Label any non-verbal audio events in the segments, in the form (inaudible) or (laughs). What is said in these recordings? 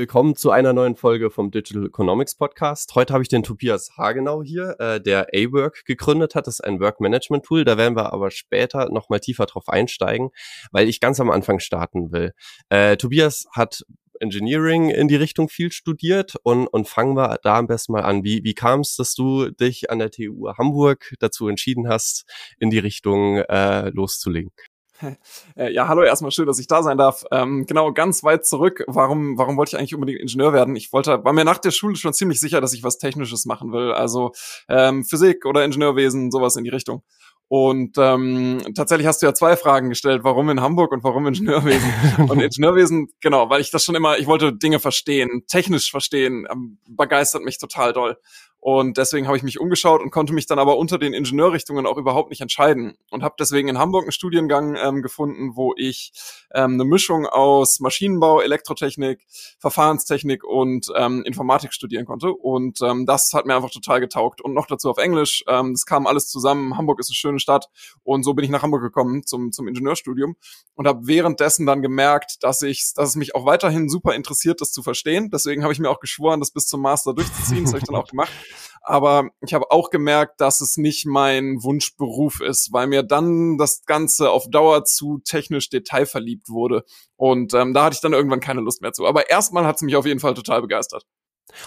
willkommen zu einer neuen Folge vom Digital Economics Podcast. Heute habe ich den Tobias Hagenau hier, äh, der A-Work gegründet hat. Das ist ein Work-Management-Tool. Da werden wir aber später nochmal tiefer drauf einsteigen, weil ich ganz am Anfang starten will. Äh, Tobias hat Engineering in die Richtung viel studiert und, und fangen wir da am besten mal an. Wie, wie kam es, dass du dich an der TU Hamburg dazu entschieden hast, in die Richtung äh, loszulegen? (laughs) Äh, ja, hallo, erstmal schön, dass ich da sein darf. Ähm, genau, ganz weit zurück. Warum, warum wollte ich eigentlich unbedingt Ingenieur werden? Ich wollte, war mir nach der Schule schon ziemlich sicher, dass ich was Technisches machen will. Also ähm, Physik oder Ingenieurwesen, sowas in die Richtung. Und ähm, tatsächlich hast du ja zwei Fragen gestellt, warum in Hamburg und warum Ingenieurwesen. (laughs) und Ingenieurwesen, genau, weil ich das schon immer, ich wollte Dinge verstehen, technisch verstehen, ähm, begeistert mich total doll. Und deswegen habe ich mich umgeschaut und konnte mich dann aber unter den Ingenieurrichtungen auch überhaupt nicht entscheiden. Und habe deswegen in Hamburg einen Studiengang ähm, gefunden, wo ich ähm, eine Mischung aus Maschinenbau, Elektrotechnik, Verfahrenstechnik und ähm, Informatik studieren konnte. Und ähm, das hat mir einfach total getaugt. Und noch dazu auf Englisch. Ähm, das kam alles zusammen. Hamburg ist eine schöne Stadt. Und so bin ich nach Hamburg gekommen zum, zum Ingenieurstudium und habe währenddessen dann gemerkt, dass ich, dass es mich auch weiterhin super interessiert, das zu verstehen. Deswegen habe ich mir auch geschworen, das bis zum Master durchzuziehen. Das habe ich dann auch (laughs) gemacht. Aber ich habe auch gemerkt, dass es nicht mein Wunschberuf ist, weil mir dann das Ganze auf Dauer zu technisch detailverliebt wurde. Und ähm, da hatte ich dann irgendwann keine Lust mehr zu. Aber erstmal hat es mich auf jeden Fall total begeistert.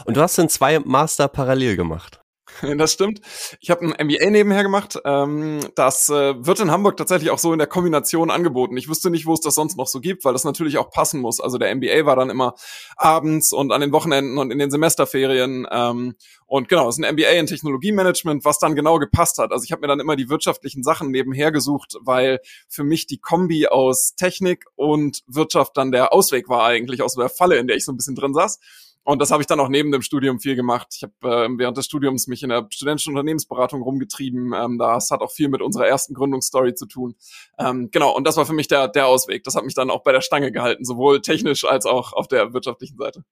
Und du hast dann zwei Master parallel gemacht. (laughs) Das stimmt. Ich habe ein MBA nebenher gemacht. Ähm, das äh, wird in Hamburg tatsächlich auch so in der Kombination angeboten. Ich wüsste nicht, wo es das sonst noch so gibt, weil das natürlich auch passen muss. Also der MBA war dann immer abends und an den Wochenenden und in den Semesterferien. Ähm, und genau, es ist ein MBA in Technologiemanagement, was dann genau gepasst hat. Also ich habe mir dann immer die wirtschaftlichen Sachen nebenher gesucht, weil für mich die Kombi aus Technik und Wirtschaft dann der Ausweg war eigentlich aus der Falle, in der ich so ein bisschen drin saß. Und das habe ich dann auch neben dem Studium viel gemacht. Ich habe äh, während des Studiums mich in der studentischen Unternehmensberatung rumgetrieben. Ähm, das hat auch viel mit unserer ersten Gründungsstory zu tun. Ähm, genau, und das war für mich der, der Ausweg. Das hat mich dann auch bei der Stange gehalten, sowohl technisch als auch auf der wirtschaftlichen Seite.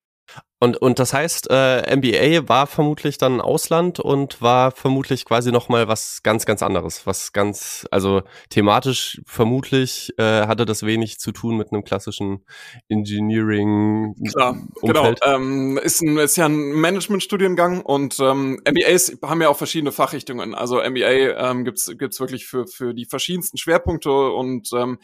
Und, und das heißt, äh, MBA war vermutlich dann Ausland und war vermutlich quasi nochmal was ganz, ganz anderes. Was ganz, also thematisch vermutlich äh, hatte das wenig zu tun mit einem klassischen Engineering. Klar, genau. Ähm, ist, ein, ist ja ein Management-Studiengang und ähm, MBAs haben ja auch verschiedene Fachrichtungen. Also MBA ähm, gibt's gibt's wirklich für, für die verschiedensten Schwerpunkte und ähm,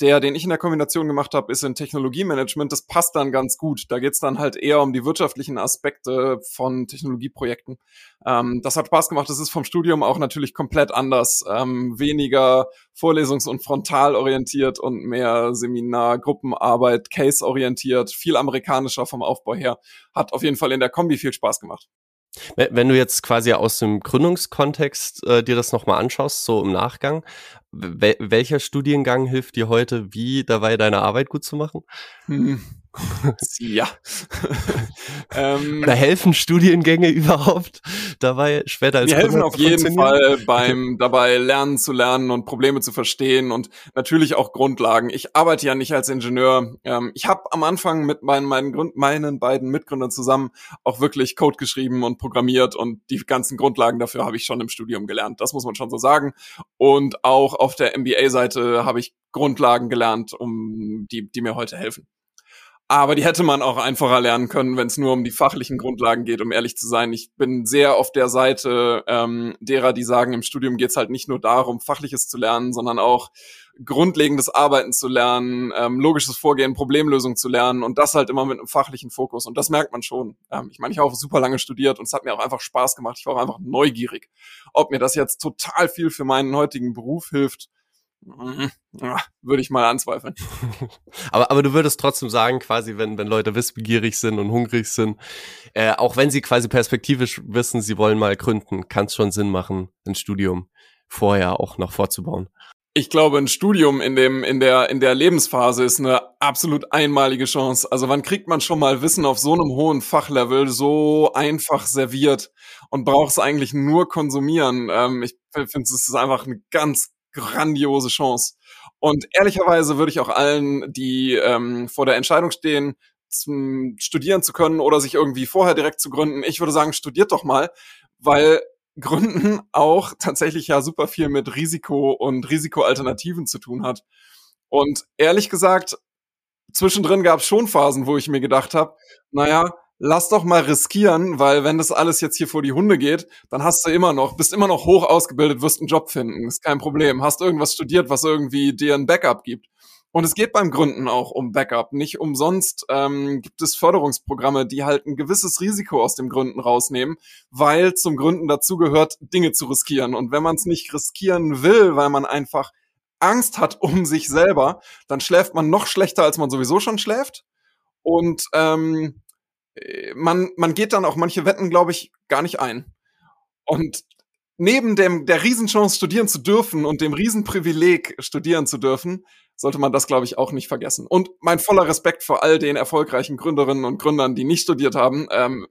der, den ich in der Kombination gemacht habe, ist in Technologiemanagement. Das passt dann ganz gut. Da geht's dann halt eher um die wirtschaftlichen Aspekte von Technologieprojekten. Ähm, das hat Spaß gemacht. Das ist vom Studium auch natürlich komplett anders. Ähm, weniger vorlesungs- und frontalorientiert und mehr Seminar, Gruppenarbeit, Case-orientiert, viel amerikanischer vom Aufbau her. Hat auf jeden Fall in der Kombi viel Spaß gemacht. Wenn du jetzt quasi aus dem Gründungskontext äh, dir das nochmal anschaust, so im Nachgang, wel welcher Studiengang hilft dir heute, wie dabei deine Arbeit gut zu machen? Hm. ja. (laughs) ähm, Oder helfen Studiengänge (laughs) überhaupt dabei, später als Wir helfen auf jeden Fall (laughs) beim dabei lernen zu lernen und Probleme zu verstehen und natürlich auch Grundlagen. Ich arbeite ja nicht als Ingenieur. Ähm, ich habe am Anfang mit meinen, meinen, Grund, meinen beiden Mitgründern zusammen auch wirklich Code geschrieben und programmiert und die ganzen Grundlagen dafür habe ich schon im Studium gelernt. Das muss man schon so sagen. Und auch auf der MBA-Seite habe ich Grundlagen gelernt, um die, die mir heute helfen. Aber die hätte man auch einfacher lernen können, wenn es nur um die fachlichen Grundlagen geht, um ehrlich zu sein. Ich bin sehr auf der Seite ähm, derer, die sagen, im Studium geht es halt nicht nur darum, fachliches zu lernen, sondern auch grundlegendes Arbeiten zu lernen, ähm, logisches Vorgehen, Problemlösung zu lernen und das halt immer mit einem fachlichen Fokus. Und das merkt man schon. Ähm, ich meine, ich habe auch super lange studiert und es hat mir auch einfach Spaß gemacht. Ich war auch einfach neugierig. Ob mir das jetzt total viel für meinen heutigen Beruf hilft, Mhm. würde ich mal anzweifeln. (laughs) aber, aber du würdest trotzdem sagen, quasi, wenn, wenn Leute wissbegierig sind und hungrig sind, äh, auch wenn sie quasi perspektivisch wissen, sie wollen mal gründen, kann es schon Sinn machen, ein Studium vorher auch noch vorzubauen. Ich glaube, ein Studium in dem, in der, in der Lebensphase ist eine absolut einmalige Chance. Also wann kriegt man schon mal Wissen auf so einem hohen Fachlevel so einfach serviert und braucht es eigentlich nur konsumieren? Ähm, ich finde, es ist einfach eine ganz, grandiose Chance. Und ehrlicherweise würde ich auch allen, die ähm, vor der Entscheidung stehen, zum studieren zu können oder sich irgendwie vorher direkt zu gründen, ich würde sagen, studiert doch mal, weil Gründen auch tatsächlich ja super viel mit Risiko und Risikoalternativen zu tun hat. Und ehrlich gesagt, zwischendrin gab es schon Phasen, wo ich mir gedacht habe, naja, lass doch mal riskieren, weil wenn das alles jetzt hier vor die Hunde geht, dann hast du immer noch, bist immer noch hoch ausgebildet, wirst einen Job finden, ist kein Problem. Hast irgendwas studiert, was irgendwie dir ein Backup gibt. Und es geht beim Gründen auch um Backup. Nicht umsonst ähm, gibt es Förderungsprogramme, die halt ein gewisses Risiko aus dem Gründen rausnehmen, weil zum Gründen dazu gehört, Dinge zu riskieren. Und wenn man es nicht riskieren will, weil man einfach Angst hat um sich selber, dann schläft man noch schlechter, als man sowieso schon schläft. Und ähm, äh, man, man geht dann auch manche Wetten, glaube ich, gar nicht ein. Und neben dem, der Riesenchance studieren zu dürfen und dem Riesenprivileg studieren zu dürfen, sollte man das, glaube ich, auch nicht vergessen. Und mein voller Respekt vor all den erfolgreichen Gründerinnen und Gründern, die nicht studiert haben, ähm,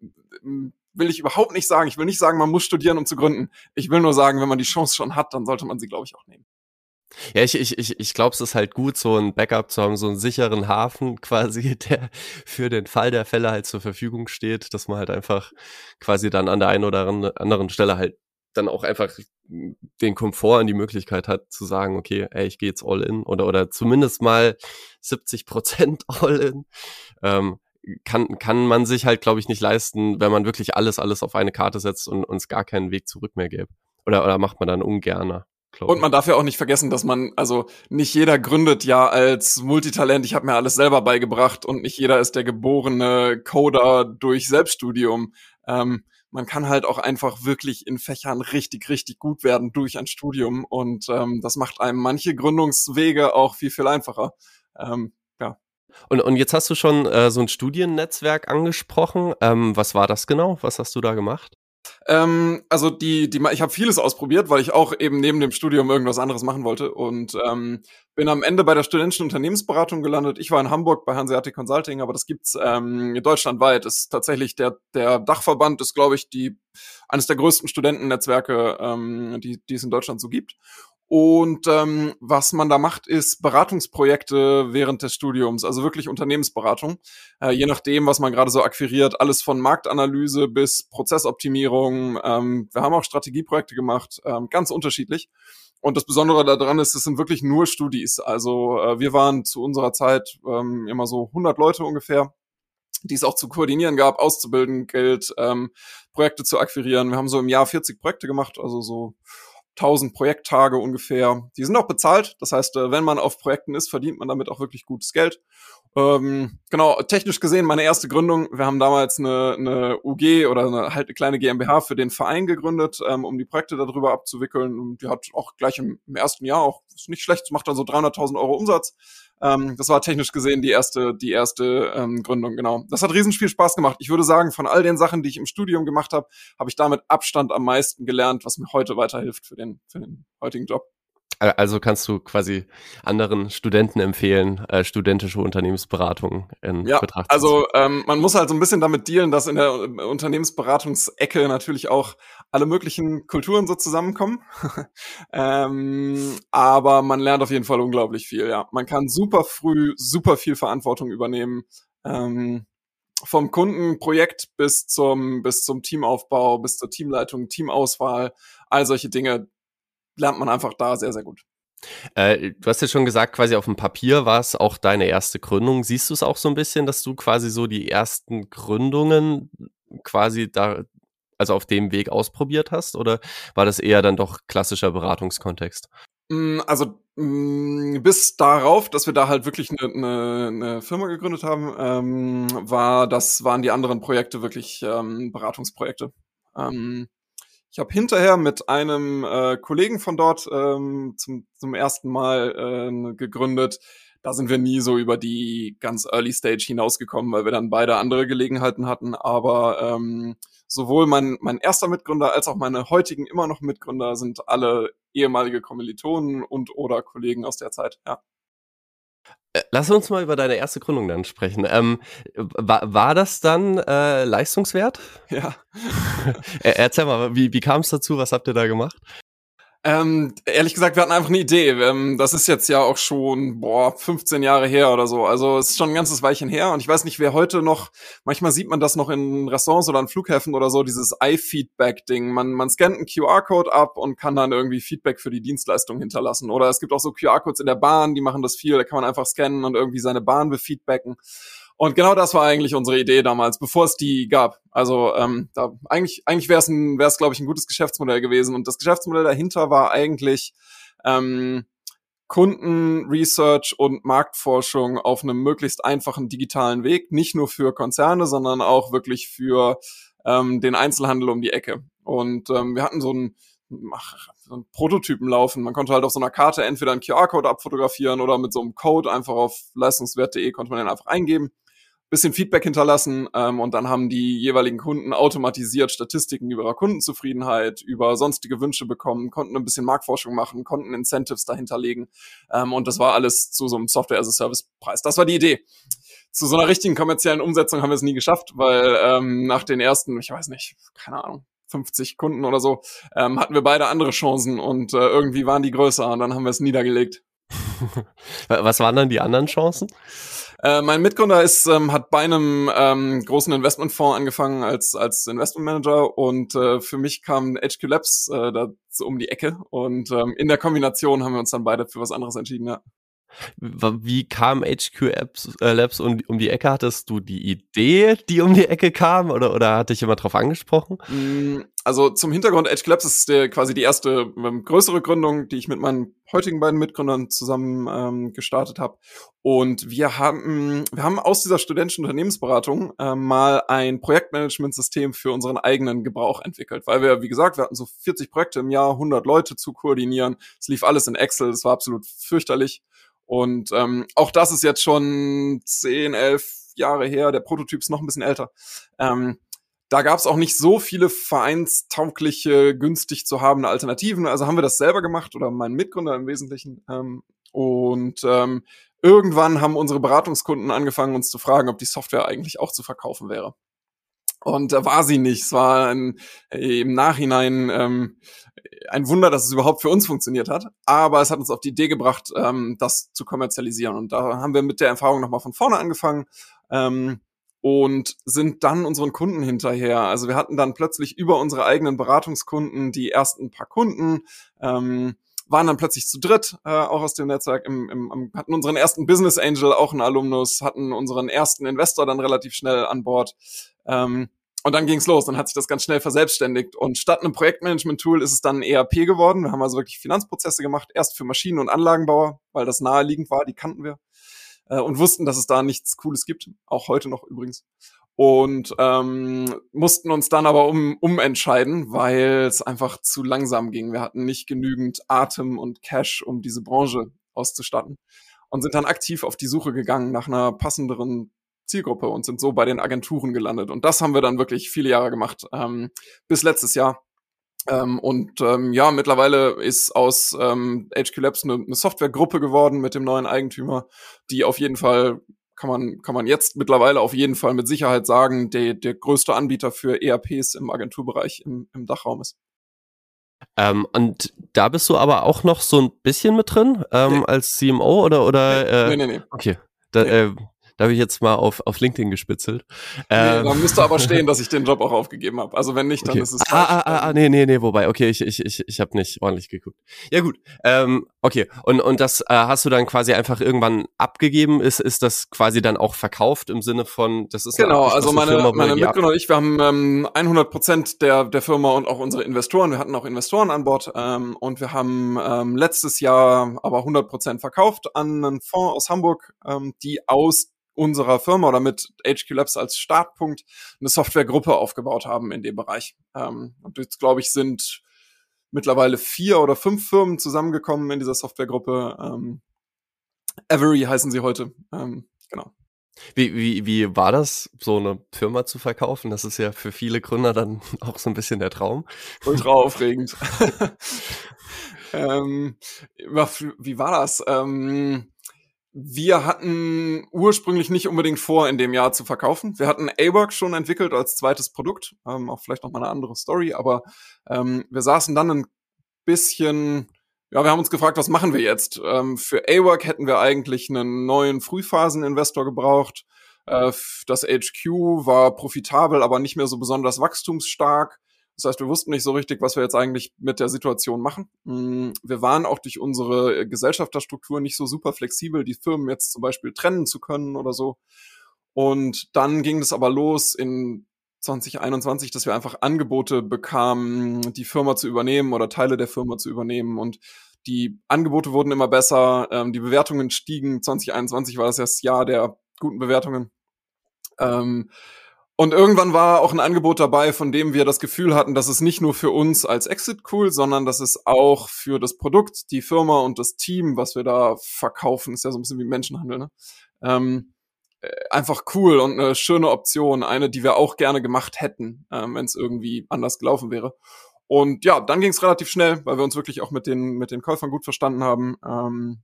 will ich überhaupt nicht sagen. Ich will nicht sagen, man muss studieren, um zu gründen. Ich will nur sagen, wenn man die Chance schon hat, dann sollte man sie, glaube ich, auch nehmen. Ja, ich, ich, ich, ich glaube, es ist halt gut, so ein Backup zu haben, so einen sicheren Hafen (laughs) quasi, der für den Fall der Fälle halt zur Verfügung steht, dass man halt einfach quasi dann an der einen oder anderen Stelle halt dann auch einfach den Komfort und die Möglichkeit hat zu sagen, okay, ey, ich gehe jetzt all in oder oder zumindest mal 70 Prozent (laughs) all in, ähm, kann kann man sich halt, glaube ich, nicht leisten, wenn man wirklich alles alles auf eine Karte setzt und uns gar keinen Weg zurück mehr gäbe. Oder oder macht man dann ungerner. Und man darf ja auch nicht vergessen, dass man, also nicht jeder gründet ja als Multitalent, ich habe mir alles selber beigebracht und nicht jeder ist der geborene Coder durch Selbststudium. Ähm, man kann halt auch einfach wirklich in Fächern richtig, richtig gut werden durch ein Studium und ähm, das macht einem manche Gründungswege auch viel, viel einfacher. Ähm, ja. Und, und jetzt hast du schon äh, so ein Studiennetzwerk angesprochen. Ähm, was war das genau? Was hast du da gemacht? Ähm, also die, die, ich habe vieles ausprobiert, weil ich auch eben neben dem Studium irgendwas anderes machen wollte und ähm, bin am Ende bei der studentischen Unternehmensberatung gelandet. Ich war in Hamburg bei Hanseatic Consulting, aber das gibt's ähm, deutschlandweit. Ist tatsächlich der der Dachverband ist, glaube ich, die eines der größten Studentennetzwerke, ähm, die die es in Deutschland so gibt. Und ähm, was man da macht, ist Beratungsprojekte während des Studiums, also wirklich Unternehmensberatung. Äh, je nachdem, was man gerade so akquiriert, alles von Marktanalyse bis Prozessoptimierung. Ähm, wir haben auch Strategieprojekte gemacht, ähm, ganz unterschiedlich. Und das Besondere daran ist, es sind wirklich nur Studis. Also äh, wir waren zu unserer Zeit ähm, immer so 100 Leute ungefähr die es auch zu koordinieren gab, auszubilden gilt, ähm, Projekte zu akquirieren. Wir haben so im Jahr 40 Projekte gemacht, also so 1000 Projekttage ungefähr. Die sind auch bezahlt. Das heißt, äh, wenn man auf Projekten ist, verdient man damit auch wirklich gutes Geld. Ähm, genau, technisch gesehen meine erste Gründung. Wir haben damals eine, eine UG oder eine, halt eine kleine GmbH für den Verein gegründet, ähm, um die Projekte darüber abzuwickeln. Und die hat auch gleich im, im ersten Jahr auch, ist nicht schlecht, macht dann so 300.000 Euro Umsatz. Ähm, das war technisch gesehen die erste, die erste ähm, Gründung, genau. Das hat riesen viel Spaß gemacht. Ich würde sagen, von all den Sachen, die ich im Studium gemacht habe, habe ich damit Abstand am meisten gelernt, was mir heute weiterhilft für den, für den heutigen Job. Also kannst du quasi anderen Studenten empfehlen, äh, studentische Unternehmensberatung in ja, Betracht Also ähm, man muss halt so ein bisschen damit dealen, dass in der äh, Unternehmensberatungsecke natürlich auch alle möglichen Kulturen so zusammenkommen. (laughs) ähm, aber man lernt auf jeden Fall unglaublich viel, ja. Man kann super früh super viel Verantwortung übernehmen. Ähm, vom Kundenprojekt bis zum, bis zum Teamaufbau, bis zur Teamleitung, Teamauswahl, all solche Dinge, lernt man einfach da sehr, sehr gut. Äh, du hast ja schon gesagt, quasi auf dem Papier war es auch deine erste Gründung. Siehst du es auch so ein bisschen, dass du quasi so die ersten Gründungen quasi da, also auf dem Weg ausprobiert hast? Oder war das eher dann doch klassischer Beratungskontext? Mm, also mm, bis darauf, dass wir da halt wirklich eine, eine, eine Firma gegründet haben, ähm, war das waren die anderen Projekte wirklich ähm, Beratungsprojekte. Ähm, ich habe hinterher mit einem äh, Kollegen von dort ähm, zum, zum ersten Mal äh, gegründet. Da sind wir nie so über die ganz Early Stage hinausgekommen, weil wir dann beide andere Gelegenheiten hatten. Aber ähm, sowohl mein, mein erster Mitgründer als auch meine heutigen immer noch Mitgründer sind alle ehemalige Kommilitonen und oder Kollegen aus der Zeit. Ja. Äh, lass uns mal über deine erste Gründung dann sprechen. Ähm, war, war das dann äh, leistungswert? Ja. (laughs) Erzähl mal, wie, wie kam es dazu? Was habt ihr da gemacht? Ähm, ehrlich gesagt, wir hatten einfach eine Idee. Ähm, das ist jetzt ja auch schon, boah, 15 Jahre her oder so. Also es ist schon ein ganzes Weilchen her. Und ich weiß nicht, wer heute noch, manchmal sieht man das noch in Restaurants oder an Flughäfen oder so, dieses iFeedback-Ding. Man, man scannt einen QR-Code ab und kann dann irgendwie Feedback für die Dienstleistung hinterlassen. Oder es gibt auch so QR-Codes in der Bahn, die machen das viel. Da kann man einfach scannen und irgendwie seine Bahn befeedbacken. Und genau das war eigentlich unsere Idee damals, bevor es die gab. Also ähm, da, eigentlich, eigentlich wäre es, wäre es, glaube ich, ein gutes Geschäftsmodell gewesen. Und das Geschäftsmodell dahinter war eigentlich ähm, Kundenresearch und Marktforschung auf einem möglichst einfachen digitalen Weg, nicht nur für Konzerne, sondern auch wirklich für ähm, den Einzelhandel um die Ecke. Und ähm, wir hatten so ein ach, so einen Prototypen laufen. Man konnte halt auf so einer Karte entweder einen QR-Code abfotografieren oder mit so einem Code einfach auf leistungswert.de konnte man den einfach eingeben bisschen Feedback hinterlassen ähm, und dann haben die jeweiligen Kunden automatisiert Statistiken über ihre Kundenzufriedenheit, über sonstige Wünsche bekommen, konnten ein bisschen Marktforschung machen, konnten Incentives dahinterlegen ähm, und das war alles zu so einem Software-as-a-Service-Preis. Das war die Idee. Zu so einer richtigen kommerziellen Umsetzung haben wir es nie geschafft, weil ähm, nach den ersten, ich weiß nicht, keine Ahnung, 50 Kunden oder so, ähm, hatten wir beide andere Chancen und äh, irgendwie waren die größer und dann haben wir es niedergelegt. (laughs) Was waren dann die anderen Chancen? Äh, mein Mitgründer ist, ähm, hat bei einem ähm, großen Investmentfonds angefangen als, als Investmentmanager und äh, für mich kam HQ Labs äh, da so um die Ecke und ähm, in der Kombination haben wir uns dann beide für was anderes entschieden, ja. Wie kam HQ Apps, äh, Labs um, um, die Ecke? Hattest du die Idee, die um die Ecke kam oder, oder hat dich jemand drauf angesprochen? Also zum Hintergrund, HQ Labs ist der, quasi die erste ähm, größere Gründung, die ich mit meinen heutigen beiden Mitgründern zusammen ähm, gestartet habe. Und wir haben, wir haben aus dieser studentischen Unternehmensberatung äh, mal ein Projektmanagementsystem für unseren eigenen Gebrauch entwickelt, weil wir, wie gesagt, wir hatten so 40 Projekte im Jahr, 100 Leute zu koordinieren. Es lief alles in Excel, es war absolut fürchterlich. Und ähm, auch das ist jetzt schon 10, 11 Jahre her. Der Prototyp ist noch ein bisschen älter. Ähm, da gab es auch nicht so viele vereinstaugliche, günstig zu habende Alternativen. Also haben wir das selber gemacht oder mein Mitgründer im Wesentlichen. Ähm, und ähm, irgendwann haben unsere Beratungskunden angefangen, uns zu fragen, ob die Software eigentlich auch zu verkaufen wäre. Und da war sie nicht. Es war ein, im Nachhinein ähm, ein Wunder, dass es überhaupt für uns funktioniert hat. Aber es hat uns auf die Idee gebracht, ähm, das zu kommerzialisieren. Und da haben wir mit der Erfahrung nochmal von vorne angefangen. Ähm, und sind dann unseren Kunden hinterher. Also wir hatten dann plötzlich über unsere eigenen Beratungskunden die ersten paar Kunden, ähm, waren dann plötzlich zu dritt, äh, auch aus dem Netzwerk, im, im, hatten unseren ersten Business Angel, auch einen Alumnus, hatten unseren ersten Investor dann relativ schnell an Bord. Ähm, und dann ging's los, dann hat sich das ganz schnell verselbstständigt. Und statt einem Projektmanagement-Tool ist es dann ein ERP geworden. Wir haben also wirklich Finanzprozesse gemacht, erst für Maschinen- und Anlagenbauer, weil das naheliegend war, die kannten wir. Äh, und wussten, dass es da nichts Cooles gibt, auch heute noch übrigens. Und ähm, mussten uns dann aber um, umentscheiden, weil es einfach zu langsam ging. Wir hatten nicht genügend Atem und Cash, um diese Branche auszustatten. Und sind dann aktiv auf die Suche gegangen nach einer passenderen Zielgruppe und sind so bei den Agenturen gelandet. Und das haben wir dann wirklich viele Jahre gemacht, ähm, bis letztes Jahr. Ähm, und ähm, ja, mittlerweile ist aus ähm, HQ Labs eine, eine Softwaregruppe geworden mit dem neuen Eigentümer, die auf jeden Fall kann man, kann man jetzt mittlerweile auf jeden Fall mit Sicherheit sagen, der, der größte Anbieter für ERPs im Agenturbereich im, im Dachraum ist. Ähm, und da bist du aber auch noch so ein bisschen mit drin ähm, nee. als CMO oder oder? Äh, nee, nee, nee. Okay. Da, nee. Äh, da habe ich jetzt mal auf, auf LinkedIn gespitzelt. Ähm, nee, da müsste aber stehen, dass ich den Job auch aufgegeben habe. Also wenn nicht, dann okay. ist es. Ah, ah, ah, ah, nee, nee, nee, wobei, okay, ich, ich, ich, ich habe nicht ordentlich geguckt. Ja, gut. Ähm, okay. Und, und das äh, hast du dann quasi einfach irgendwann abgegeben? Ist, ist das quasi dann auch verkauft im Sinne von, das ist Genau, also meine, Firma, meine Mitgründer und ich, wir haben ähm, 100 Prozent der, der Firma und auch unsere Investoren. Wir hatten auch Investoren an Bord ähm, und wir haben ähm, letztes Jahr aber 100 Prozent verkauft an einen Fonds aus Hamburg, ähm, die aus unserer Firma oder mit HQ Labs als Startpunkt eine Softwaregruppe aufgebaut haben in dem Bereich. Ähm, und jetzt, glaube ich, sind mittlerweile vier oder fünf Firmen zusammengekommen in dieser Softwaregruppe. Ähm, Avery heißen sie heute. Ähm, genau. Wie, wie, wie war das, so eine Firma zu verkaufen? Das ist ja für viele Gründer dann (laughs) auch so ein bisschen der Traum. Ultra (laughs) aufregend. (laughs) ähm, wie war das? Ähm, wir hatten ursprünglich nicht unbedingt vor, in dem Jahr zu verkaufen. Wir hatten A-Work schon entwickelt als zweites Produkt, ähm, auch vielleicht noch mal eine andere Story, aber ähm, wir saßen dann ein bisschen, ja, wir haben uns gefragt, was machen wir jetzt? Ähm, für A-Work hätten wir eigentlich einen neuen Frühphasen-Investor gebraucht. Äh, das HQ war profitabel, aber nicht mehr so besonders wachstumsstark. Das heißt, wir wussten nicht so richtig, was wir jetzt eigentlich mit der Situation machen. Mm, wir waren auch durch unsere Gesellschafterstruktur nicht so super flexibel, die Firmen jetzt zum Beispiel trennen zu können oder so. Und dann ging es aber los in 2021, dass wir einfach Angebote bekamen, die Firma zu übernehmen oder Teile der Firma zu übernehmen. Und die Angebote wurden immer besser, ähm, die Bewertungen stiegen. 2021 war das das Jahr der guten Bewertungen. Ähm, und irgendwann war auch ein Angebot dabei, von dem wir das Gefühl hatten, dass es nicht nur für uns als Exit cool, sondern dass es auch für das Produkt, die Firma und das Team, was wir da verkaufen, ist ja so ein bisschen wie Menschenhandel, ne? Ähm, äh, einfach cool und eine schöne Option, eine, die wir auch gerne gemacht hätten, ähm, wenn es irgendwie anders gelaufen wäre. Und ja, dann ging es relativ schnell, weil wir uns wirklich auch mit den mit den Käufern gut verstanden haben. Ähm,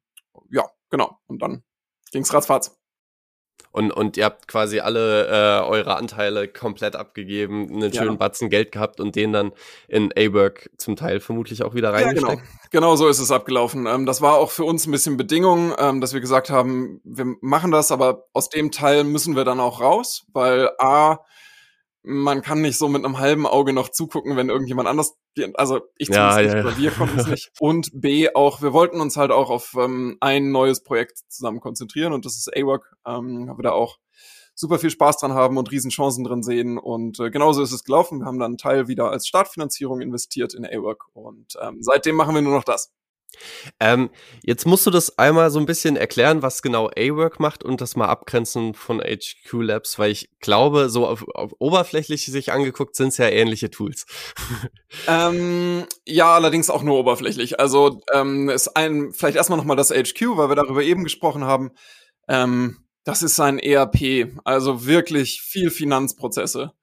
ja, genau. Und dann ging es ratzfatz. Und, und ihr habt quasi alle äh, eure Anteile komplett abgegeben, einen schönen ja. Batzen Geld gehabt und den dann in A-Work zum Teil vermutlich auch wieder reingesteckt. Ja, genau. genau so ist es abgelaufen. Ähm, das war auch für uns ein bisschen Bedingung, ähm, dass wir gesagt haben, wir machen das, aber aus dem Teil müssen wir dann auch raus, weil A, man kann nicht so mit einem halben Auge noch zugucken, wenn irgendjemand anders, also ich ja, ja, nicht, oder wir konnten es nicht. (laughs) Und B, auch, wir wollten uns halt auch auf ähm, ein neues Projekt zusammen konzentrieren und das ist A-Work, ähm, haben wir da auch super viel Spaß dran haben und riesen Chancen drin sehen und äh, genauso ist es gelaufen. Wir haben dann einen Teil wieder als Startfinanzierung investiert in A-Work und ähm, seitdem machen wir nur noch das. Ähm, jetzt musst du das einmal so ein bisschen erklären, was genau A-Work macht und das mal abgrenzen von HQ Labs, weil ich glaube, so auf, auf oberflächlich sich angeguckt sind es ja ähnliche Tools. (laughs) ähm, ja, allerdings auch nur oberflächlich. Also ähm, ist ein vielleicht erstmal nochmal das HQ, weil wir darüber eben gesprochen haben. Ähm, das ist ein ERP, also wirklich viel Finanzprozesse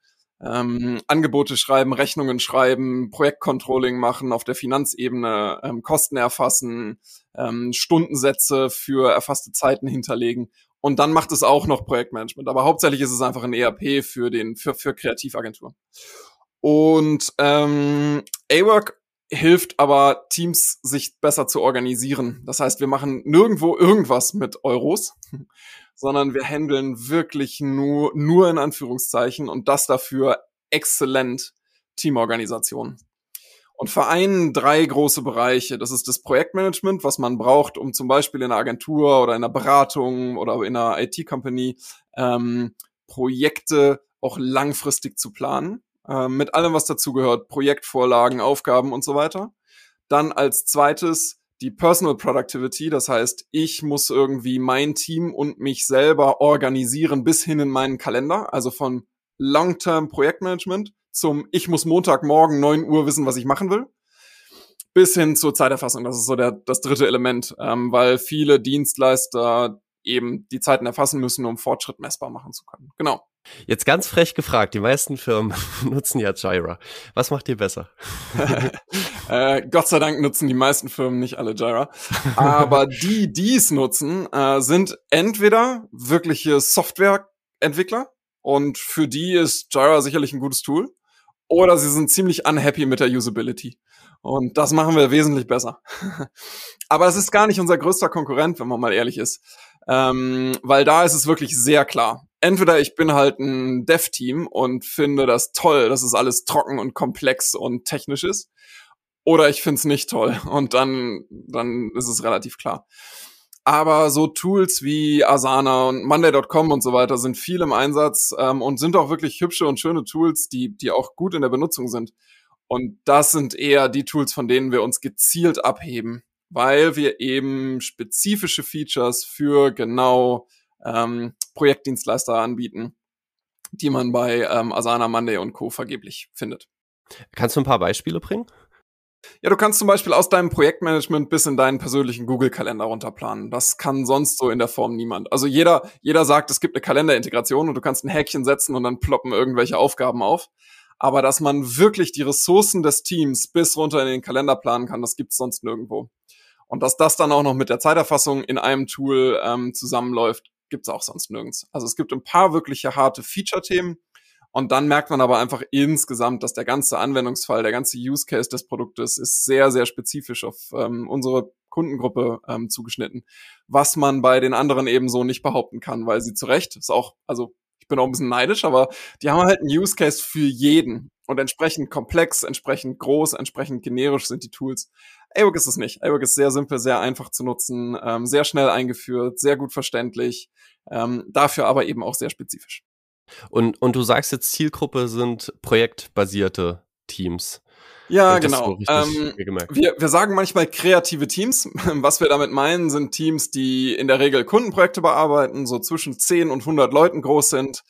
ähm, Angebote schreiben, Rechnungen schreiben, Projektcontrolling machen auf der Finanzebene, ähm, Kosten erfassen, ähm, Stundensätze für erfasste Zeiten hinterlegen. Und dann macht es auch noch Projektmanagement. Aber hauptsächlich ist es einfach ein ERP für den für, für Kreativagenturen. Und ähm, A-Work hilft aber Teams, sich besser zu organisieren. Das heißt, wir machen nirgendwo irgendwas mit Euros, (laughs) sondern wir handeln wirklich nur, nur in Anführungszeichen und das dafür exzellent Teamorganisation. Und vereinen drei große Bereiche. Das ist das Projektmanagement, was man braucht, um zum Beispiel in einer Agentur oder in einer Beratung oder in einer IT-Company ähm, Projekte auch langfristig zu planen. Ähm, mit allem, was dazugehört, Projektvorlagen, Aufgaben und so weiter. Dann als zweites die Personal Productivity, das heißt, ich muss irgendwie mein Team und mich selber organisieren bis hin in meinen Kalender, also von Long-Term Projektmanagement zum ich muss Montagmorgen 9 Uhr wissen, was ich machen will, bis hin zur Zeiterfassung. Das ist so der, das dritte Element, ähm, weil viele Dienstleister eben die Zeiten erfassen müssen, um Fortschritt messbar machen zu können. Genau. Jetzt ganz frech gefragt, die meisten Firmen (laughs) nutzen ja Jira. Was macht ihr besser? (laughs) äh, Gott sei Dank nutzen die meisten Firmen nicht alle Jira. Aber die, die es nutzen, äh, sind entweder wirkliche Softwareentwickler und für die ist Jira sicherlich ein gutes Tool. Oder sie sind ziemlich unhappy mit der Usability. Und das machen wir wesentlich besser. (laughs) Aber es ist gar nicht unser größter Konkurrent, wenn man mal ehrlich ist. Ähm, weil da ist es wirklich sehr klar entweder ich bin halt ein Dev-Team und finde das toll, dass es alles trocken und komplex und technisch ist, oder ich finde es nicht toll (laughs) und dann, dann ist es relativ klar. Aber so Tools wie Asana und Monday.com und so weiter sind viel im Einsatz ähm, und sind auch wirklich hübsche und schöne Tools, die, die auch gut in der Benutzung sind. Und das sind eher die Tools, von denen wir uns gezielt abheben, weil wir eben spezifische Features für genau ähm, Projektdienstleister anbieten, die man bei ähm, Asana, Monday und Co. vergeblich findet. Kannst du ein paar Beispiele bringen? Ja, du kannst zum Beispiel aus deinem Projektmanagement bis in deinen persönlichen Google-Kalender runterplanen. Das kann sonst so in der Form niemand. Also jeder, jeder sagt, es gibt eine Kalenderintegration und du kannst ein Häkchen setzen und dann ploppen irgendwelche Aufgaben auf. Aber dass man wirklich die Ressourcen des Teams bis runter in den Kalender planen kann, das gibt's sonst nirgendwo. Und dass das dann auch noch mit der Zeiterfassung in einem Tool ähm, zusammenläuft, gibt's auch sonst nirgends. Also es gibt ein paar wirkliche harte Feature-Themen Und dann merkt man aber einfach insgesamt, dass der ganze Anwendungsfall, der ganze Use Case des Produktes ist sehr, sehr spezifisch auf ähm, unsere Kundengruppe ähm, zugeschnitten, was man bei den anderen eben so nicht behaupten kann, weil sie zu Recht, ist auch, also ich bin auch ein bisschen neidisch, aber die haben halt einen Use Case für jeden und entsprechend komplex, entsprechend groß, entsprechend generisch sind die Tools. AWOC ist es nicht. AWOC ist sehr simpel, sehr einfach zu nutzen, ähm, sehr schnell eingeführt, sehr gut verständlich, ähm, dafür aber eben auch sehr spezifisch. Und, und du sagst jetzt, Zielgruppe sind projektbasierte Teams. Ja, genau. Ähm, wir, wir sagen manchmal kreative Teams. (laughs) Was wir damit meinen, sind Teams, die in der Regel Kundenprojekte bearbeiten, so zwischen 10 und 100 Leuten groß sind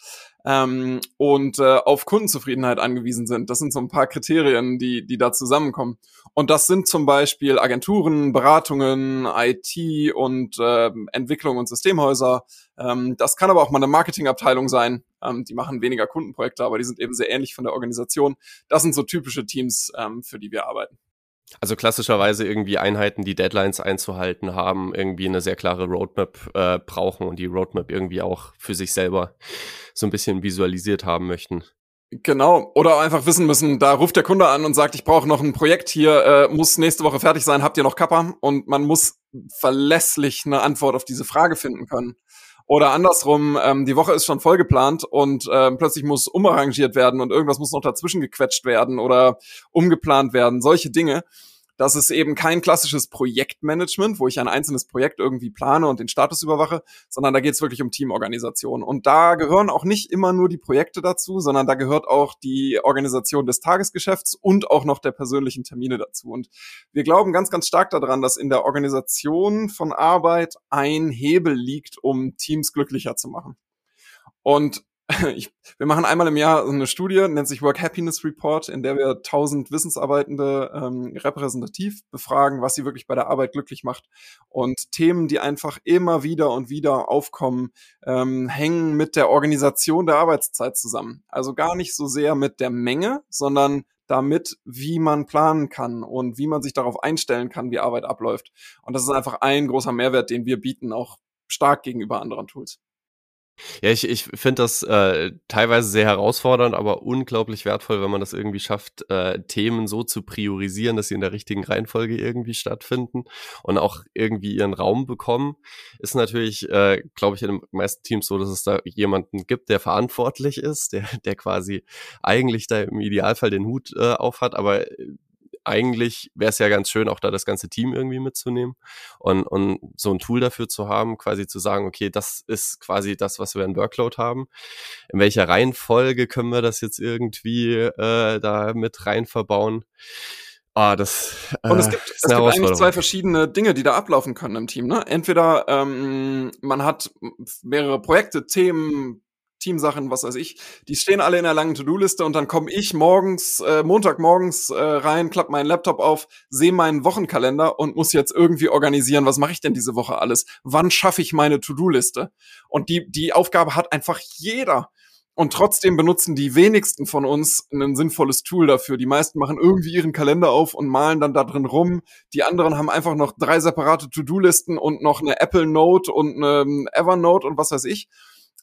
ähm, und äh, auf Kundenzufriedenheit angewiesen sind. Das sind so ein paar Kriterien, die, die da zusammenkommen. Und das sind zum Beispiel Agenturen, Beratungen, IT und äh, Entwicklung und Systemhäuser. Ähm, das kann aber auch mal eine Marketingabteilung sein. Ähm, die machen weniger Kundenprojekte, aber die sind eben sehr ähnlich von der Organisation. Das sind so typische Teams, ähm, für die wir arbeiten. Also klassischerweise irgendwie Einheiten, die Deadlines einzuhalten haben, irgendwie eine sehr klare Roadmap äh, brauchen und die Roadmap irgendwie auch für sich selber so ein bisschen visualisiert haben möchten. Genau, oder einfach wissen müssen, da ruft der Kunde an und sagt, ich brauche noch ein Projekt hier, äh, muss nächste Woche fertig sein, habt ihr noch Kappa? Und man muss verlässlich eine Antwort auf diese Frage finden können. Oder andersrum, ähm, die Woche ist schon voll geplant und ähm, plötzlich muss umarrangiert werden und irgendwas muss noch dazwischen gequetscht werden oder umgeplant werden. Solche Dinge. Das ist eben kein klassisches Projektmanagement, wo ich ein einzelnes Projekt irgendwie plane und den Status überwache, sondern da geht es wirklich um Teamorganisation. Und da gehören auch nicht immer nur die Projekte dazu, sondern da gehört auch die Organisation des Tagesgeschäfts und auch noch der persönlichen Termine dazu. Und wir glauben ganz, ganz stark daran, dass in der Organisation von Arbeit ein Hebel liegt, um Teams glücklicher zu machen. Und (laughs) ich, wir machen einmal im Jahr eine Studie, nennt sich Work Happiness Report, in der wir 1000 Wissensarbeitende ähm, repräsentativ befragen, was sie wirklich bei der Arbeit glücklich macht. Und Themen, die einfach immer wieder und wieder aufkommen, ähm, hängen mit der Organisation der Arbeitszeit zusammen. Also gar nicht so sehr mit der Menge, sondern damit, wie man planen kann und wie man sich darauf einstellen kann, wie Arbeit abläuft. Und das ist einfach ein großer Mehrwert, den wir bieten, auch stark gegenüber anderen Tools. Ja, ich, ich finde das äh, teilweise sehr herausfordernd, aber unglaublich wertvoll, wenn man das irgendwie schafft, äh, Themen so zu priorisieren, dass sie in der richtigen Reihenfolge irgendwie stattfinden und auch irgendwie ihren Raum bekommen. Ist natürlich, äh, glaube ich, in den meisten Teams so, dass es da jemanden gibt, der verantwortlich ist, der, der quasi eigentlich da im Idealfall den Hut äh, auf hat, aber eigentlich wäre es ja ganz schön, auch da das ganze Team irgendwie mitzunehmen und, und so ein Tool dafür zu haben, quasi zu sagen, okay, das ist quasi das, was wir in Workload haben. In welcher Reihenfolge können wir das jetzt irgendwie äh, da mit rein verbauen? Ah, das, äh, und es gibt, es gibt eigentlich zwei verschiedene Dinge, die da ablaufen können im Team. Ne? Entweder ähm, man hat mehrere Projekte, Themen, Teamsachen, was weiß ich, die stehen alle in der langen To-Do-Liste und dann komme ich morgens, äh, Montagmorgens äh, rein, klappe meinen Laptop auf, sehe meinen Wochenkalender und muss jetzt irgendwie organisieren, was mache ich denn diese Woche alles? Wann schaffe ich meine To-Do-Liste? Und die, die Aufgabe hat einfach jeder. Und trotzdem benutzen die wenigsten von uns ein sinnvolles Tool dafür. Die meisten machen irgendwie ihren Kalender auf und malen dann da drin rum. Die anderen haben einfach noch drei separate To-Do-Listen und noch eine Apple Note und eine ähm, Evernote und was weiß ich.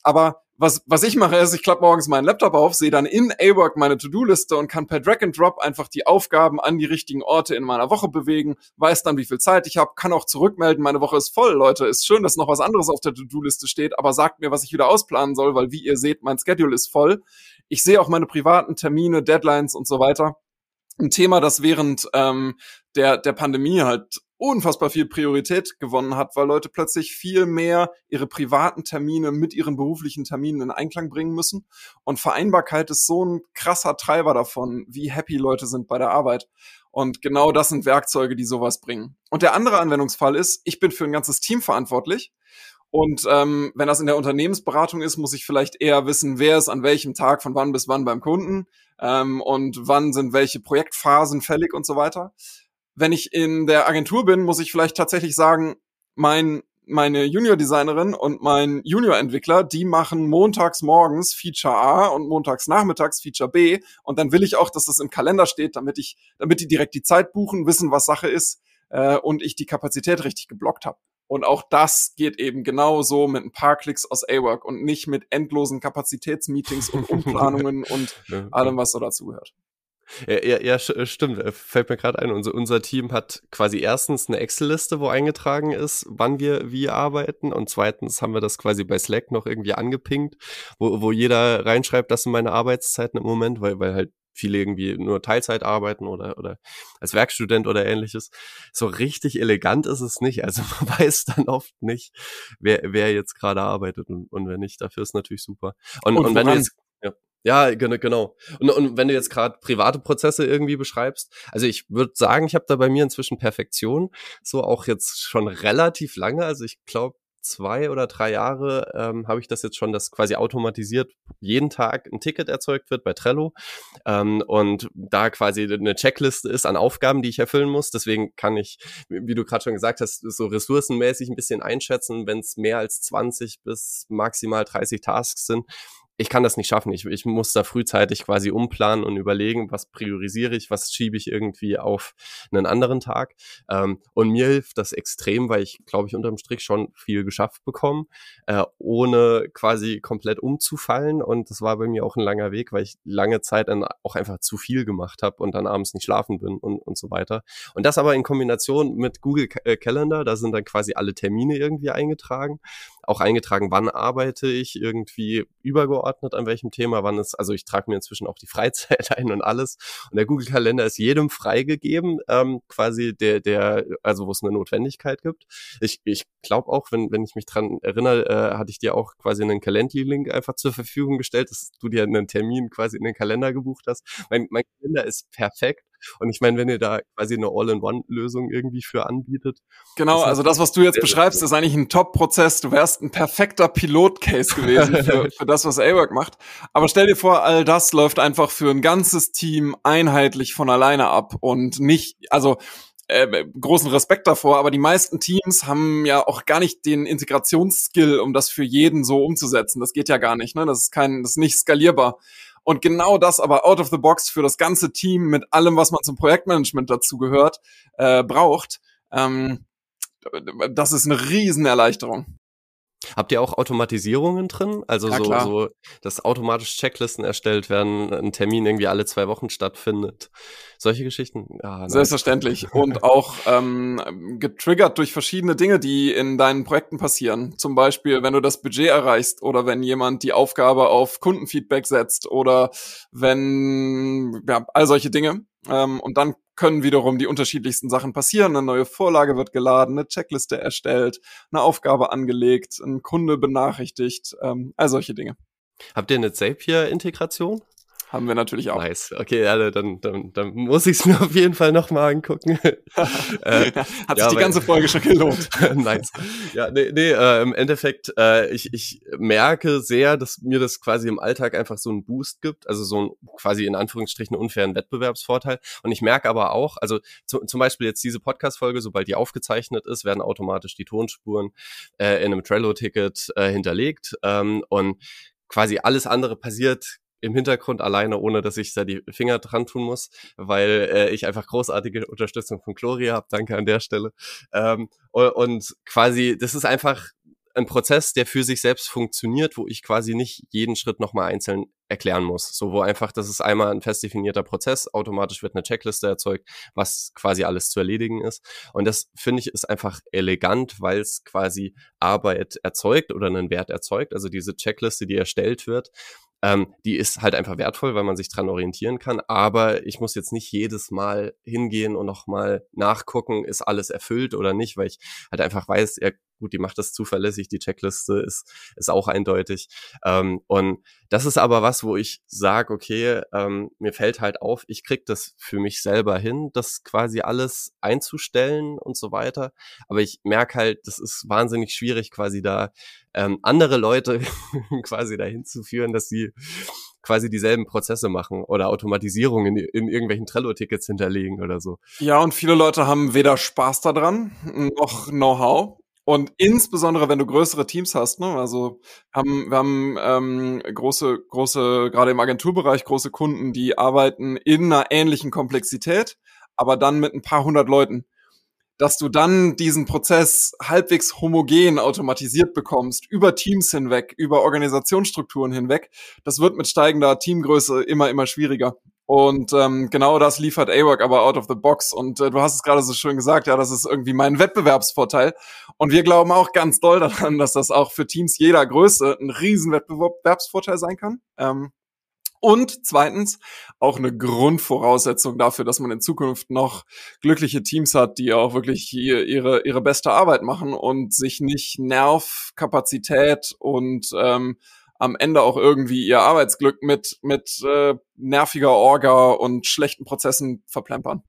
Aber was, was ich mache, ist, ich klappe morgens meinen Laptop auf, sehe dann in A-Work meine To-Do-Liste und kann per Drag and Drop einfach die Aufgaben an die richtigen Orte in meiner Woche bewegen, weiß dann, wie viel Zeit ich habe, kann auch zurückmelden, meine Woche ist voll, Leute. Ist schön, dass noch was anderes auf der To-Do-Liste steht, aber sagt mir, was ich wieder ausplanen soll, weil wie ihr seht, mein Schedule ist voll. Ich sehe auch meine privaten Termine, Deadlines und so weiter. Ein Thema, das während ähm, der, der Pandemie halt unfassbar viel Priorität gewonnen hat, weil Leute plötzlich viel mehr ihre privaten Termine mit ihren beruflichen Terminen in Einklang bringen müssen. Und Vereinbarkeit ist so ein krasser Treiber davon, wie happy Leute sind bei der Arbeit. Und genau das sind Werkzeuge, die sowas bringen. Und der andere Anwendungsfall ist, ich bin für ein ganzes Team verantwortlich. Und ähm, wenn das in der Unternehmensberatung ist, muss ich vielleicht eher wissen, wer ist an welchem Tag von wann bis wann beim Kunden ähm, und wann sind welche Projektphasen fällig und so weiter wenn ich in der Agentur bin, muss ich vielleicht tatsächlich sagen, mein meine Junior-Designerin und mein Junior-Entwickler, die machen montags morgens Feature A und montags nachmittags Feature B. Und dann will ich auch, dass das im Kalender steht, damit ich, damit die direkt die Zeit buchen, wissen, was Sache ist äh, und ich die Kapazität richtig geblockt habe. Und auch das geht eben genauso mit ein paar Klicks aus A-Work und nicht mit endlosen Kapazitätsmeetings und (laughs) Umplanungen und allem, was so dazu gehört. Ja, ja, ja äh, stimmt. Äh, fällt mir gerade ein. Unser, unser Team hat quasi erstens eine Excel-Liste, wo eingetragen ist, wann wir wie arbeiten. Und zweitens haben wir das quasi bei Slack noch irgendwie angepinkt, wo, wo jeder reinschreibt, das sind meine Arbeitszeiten im Moment, weil, weil halt viele irgendwie nur Teilzeit arbeiten oder, oder als Werkstudent oder ähnliches. So richtig elegant ist es nicht. Also (laughs) man weiß dann oft nicht, wer, wer jetzt gerade arbeitet und, und wer nicht. Dafür ist natürlich super. Und, und, und wenn du jetzt ja, genau. Und, und wenn du jetzt gerade private Prozesse irgendwie beschreibst, also ich würde sagen, ich habe da bei mir inzwischen Perfektion, so auch jetzt schon relativ lange. Also ich glaube, zwei oder drei Jahre ähm, habe ich das jetzt schon, dass quasi automatisiert jeden Tag ein Ticket erzeugt wird bei Trello ähm, und da quasi eine Checkliste ist an Aufgaben, die ich erfüllen muss. Deswegen kann ich, wie du gerade schon gesagt hast, so ressourcenmäßig ein bisschen einschätzen, wenn es mehr als 20 bis maximal 30 Tasks sind, ich kann das nicht schaffen. Ich, ich muss da frühzeitig quasi umplanen und überlegen, was priorisiere ich, was schiebe ich irgendwie auf einen anderen Tag. Ähm, und mir hilft das extrem, weil ich, glaube ich, unterm Strich schon viel geschafft bekomme, äh, ohne quasi komplett umzufallen. Und das war bei mir auch ein langer Weg, weil ich lange Zeit dann auch einfach zu viel gemacht habe und dann abends nicht schlafen bin und, und so weiter. Und das aber in Kombination mit Google äh, Calendar, da sind dann quasi alle Termine irgendwie eingetragen auch eingetragen, wann arbeite ich irgendwie übergeordnet an welchem Thema, wann ist, also ich trage mir inzwischen auch die Freizeit (laughs) ein und alles. Und der Google-Kalender ist jedem freigegeben, ähm, quasi der, der, also wo es eine Notwendigkeit gibt. Ich, ich glaube auch, wenn, wenn ich mich dran erinnere, äh, hatte ich dir auch quasi einen Calendly-Link einfach zur Verfügung gestellt, dass du dir einen Termin quasi in den Kalender gebucht hast. Mein, mein Kalender ist perfekt und ich meine, wenn ihr da quasi eine All-in-One-Lösung irgendwie für anbietet. Genau, also das, was du jetzt beschreibst, ist eigentlich ein Top-Prozess. Du wärst ein perfekter Pilot-Case gewesen für, (laughs) für das, was A-Work macht. Aber stell dir vor, all das läuft einfach für ein ganzes Team einheitlich von alleine ab und nicht, also äh, großen Respekt davor, aber die meisten Teams haben ja auch gar nicht den Integrationsskill, um das für jeden so umzusetzen. Das geht ja gar nicht, ne? Das ist kein, das ist nicht skalierbar. Und genau das aber out of the box für das ganze Team mit allem, was man zum Projektmanagement dazu gehört, äh, braucht. Ähm, das ist eine Riesenerleichterung. Habt ihr auch Automatisierungen drin? Also ja, so, so, dass automatisch Checklisten erstellt werden, ein Termin irgendwie alle zwei Wochen stattfindet. Solche Geschichten? Ja, Selbstverständlich. (laughs) Und auch ähm, getriggert durch verschiedene Dinge, die in deinen Projekten passieren. Zum Beispiel, wenn du das Budget erreichst oder wenn jemand die Aufgabe auf Kundenfeedback setzt oder wenn, ja, all solche Dinge. Ähm, und dann können wiederum die unterschiedlichsten Sachen passieren. Eine neue Vorlage wird geladen, eine Checkliste erstellt, eine Aufgabe angelegt, ein Kunde benachrichtigt, ähm, all solche Dinge. Habt ihr eine Zapier-Integration? Haben wir natürlich auch. Nice. Okay, ja, dann, dann, dann muss ich es mir auf jeden Fall nochmal angucken. (laughs) äh, Hat ja, sich die ganze Folge schon gelohnt. (laughs) nice. Ja, nee, nee äh, im Endeffekt, äh, ich, ich merke sehr, dass mir das quasi im Alltag einfach so einen Boost gibt, also so ein quasi in Anführungsstrichen unfairen Wettbewerbsvorteil. Und ich merke aber auch, also zu, zum Beispiel jetzt diese Podcast-Folge, sobald die aufgezeichnet ist, werden automatisch die Tonspuren äh, in einem Trello-Ticket äh, hinterlegt. Ähm, und quasi alles andere passiert im Hintergrund alleine, ohne dass ich da die Finger dran tun muss, weil äh, ich einfach großartige Unterstützung von Gloria habe. Danke an der Stelle. Ähm, und quasi, das ist einfach ein Prozess, der für sich selbst funktioniert, wo ich quasi nicht jeden Schritt nochmal einzeln erklären muss. So, wo einfach, das ist einmal ein fest definierter Prozess, automatisch wird eine Checkliste erzeugt, was quasi alles zu erledigen ist. Und das finde ich ist einfach elegant, weil es quasi Arbeit erzeugt oder einen Wert erzeugt. Also diese Checkliste, die erstellt wird, ähm, die ist halt einfach wertvoll, weil man sich dran orientieren kann. Aber ich muss jetzt nicht jedes Mal hingehen und nochmal nachgucken, ist alles erfüllt oder nicht, weil ich halt einfach weiß, ja gut, die macht das zuverlässig, die Checkliste ist, ist auch eindeutig. Ähm, und das ist aber was, wo ich sage, okay, ähm, mir fällt halt auf, ich krieg das für mich selber hin, das quasi alles einzustellen und so weiter. Aber ich merke halt, das ist wahnsinnig schwierig, quasi da ähm, andere Leute (laughs) quasi dahin zu führen, dass sie quasi dieselben Prozesse machen oder Automatisierungen in, in irgendwelchen Trello-Tickets hinterlegen oder so. Ja, und viele Leute haben weder Spaß daran noch Know-how. Und insbesondere, wenn du größere Teams hast, ne? also haben, wir haben ähm, große, große, gerade im Agenturbereich, große Kunden, die arbeiten in einer ähnlichen Komplexität, aber dann mit ein paar hundert Leuten dass du dann diesen Prozess halbwegs homogen automatisiert bekommst, über Teams hinweg, über Organisationsstrukturen hinweg, das wird mit steigender Teamgröße immer, immer schwieriger. Und ähm, genau das liefert AWORK aber out of the box. Und äh, du hast es gerade so schön gesagt, ja, das ist irgendwie mein Wettbewerbsvorteil. Und wir glauben auch ganz doll daran, dass das auch für Teams jeder Größe ein riesen Wettbewerbsvorteil sein kann. Ähm, und zweitens auch eine Grundvoraussetzung dafür, dass man in Zukunft noch glückliche Teams hat, die auch wirklich ihre, ihre beste Arbeit machen und sich nicht Nerv, Kapazität und ähm, am Ende auch irgendwie ihr Arbeitsglück mit, mit äh, nerviger Orga und schlechten Prozessen verplempern.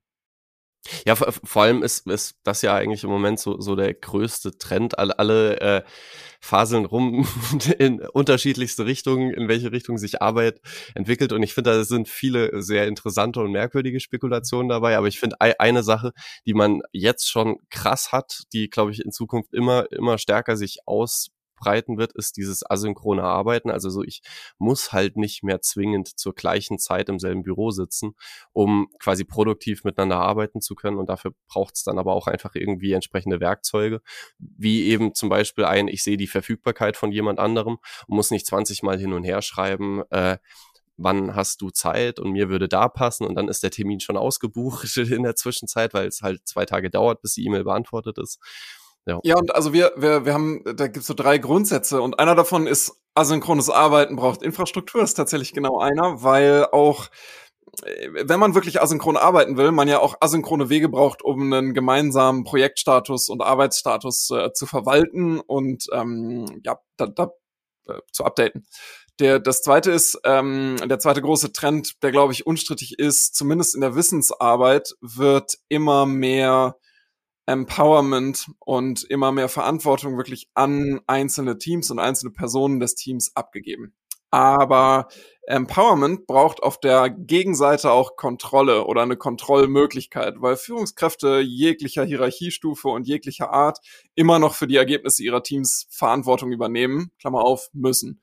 Ja, vor, vor allem ist, ist das ja eigentlich im Moment so, so der größte Trend. Alle, alle äh, faseln rum (laughs) in unterschiedlichste Richtungen, in welche Richtung sich Arbeit entwickelt. Und ich finde, da sind viele sehr interessante und merkwürdige Spekulationen dabei. Aber ich finde eine Sache, die man jetzt schon krass hat, die, glaube ich, in Zukunft immer, immer stärker sich aus ausbreiten wird, ist dieses asynchrone Arbeiten. Also so, ich muss halt nicht mehr zwingend zur gleichen Zeit im selben Büro sitzen, um quasi produktiv miteinander arbeiten zu können. Und dafür braucht es dann aber auch einfach irgendwie entsprechende Werkzeuge, wie eben zum Beispiel ein, ich sehe die Verfügbarkeit von jemand anderem und muss nicht 20 Mal hin und her schreiben, äh, wann hast du Zeit und mir würde da passen und dann ist der Termin schon ausgebucht (laughs) in der Zwischenzeit, weil es halt zwei Tage dauert, bis die E-Mail beantwortet ist. Ja. ja, und also wir, wir, wir haben, da gibt's so drei Grundsätze und einer davon ist, asynchrones Arbeiten braucht Infrastruktur, ist tatsächlich genau einer, weil auch äh, wenn man wirklich asynchron arbeiten will, man ja auch asynchrone Wege braucht, um einen gemeinsamen Projektstatus und Arbeitsstatus äh, zu verwalten und ähm, ja, da, da, äh, zu updaten. Der, das zweite ist, ähm, der zweite große Trend, der glaube ich unstrittig ist, zumindest in der Wissensarbeit, wird immer mehr Empowerment und immer mehr Verantwortung wirklich an einzelne Teams und einzelne Personen des Teams abgegeben. Aber Empowerment braucht auf der Gegenseite auch Kontrolle oder eine Kontrollmöglichkeit, weil Führungskräfte jeglicher Hierarchiestufe und jeglicher Art immer noch für die Ergebnisse ihrer Teams Verantwortung übernehmen, Klammer auf, müssen.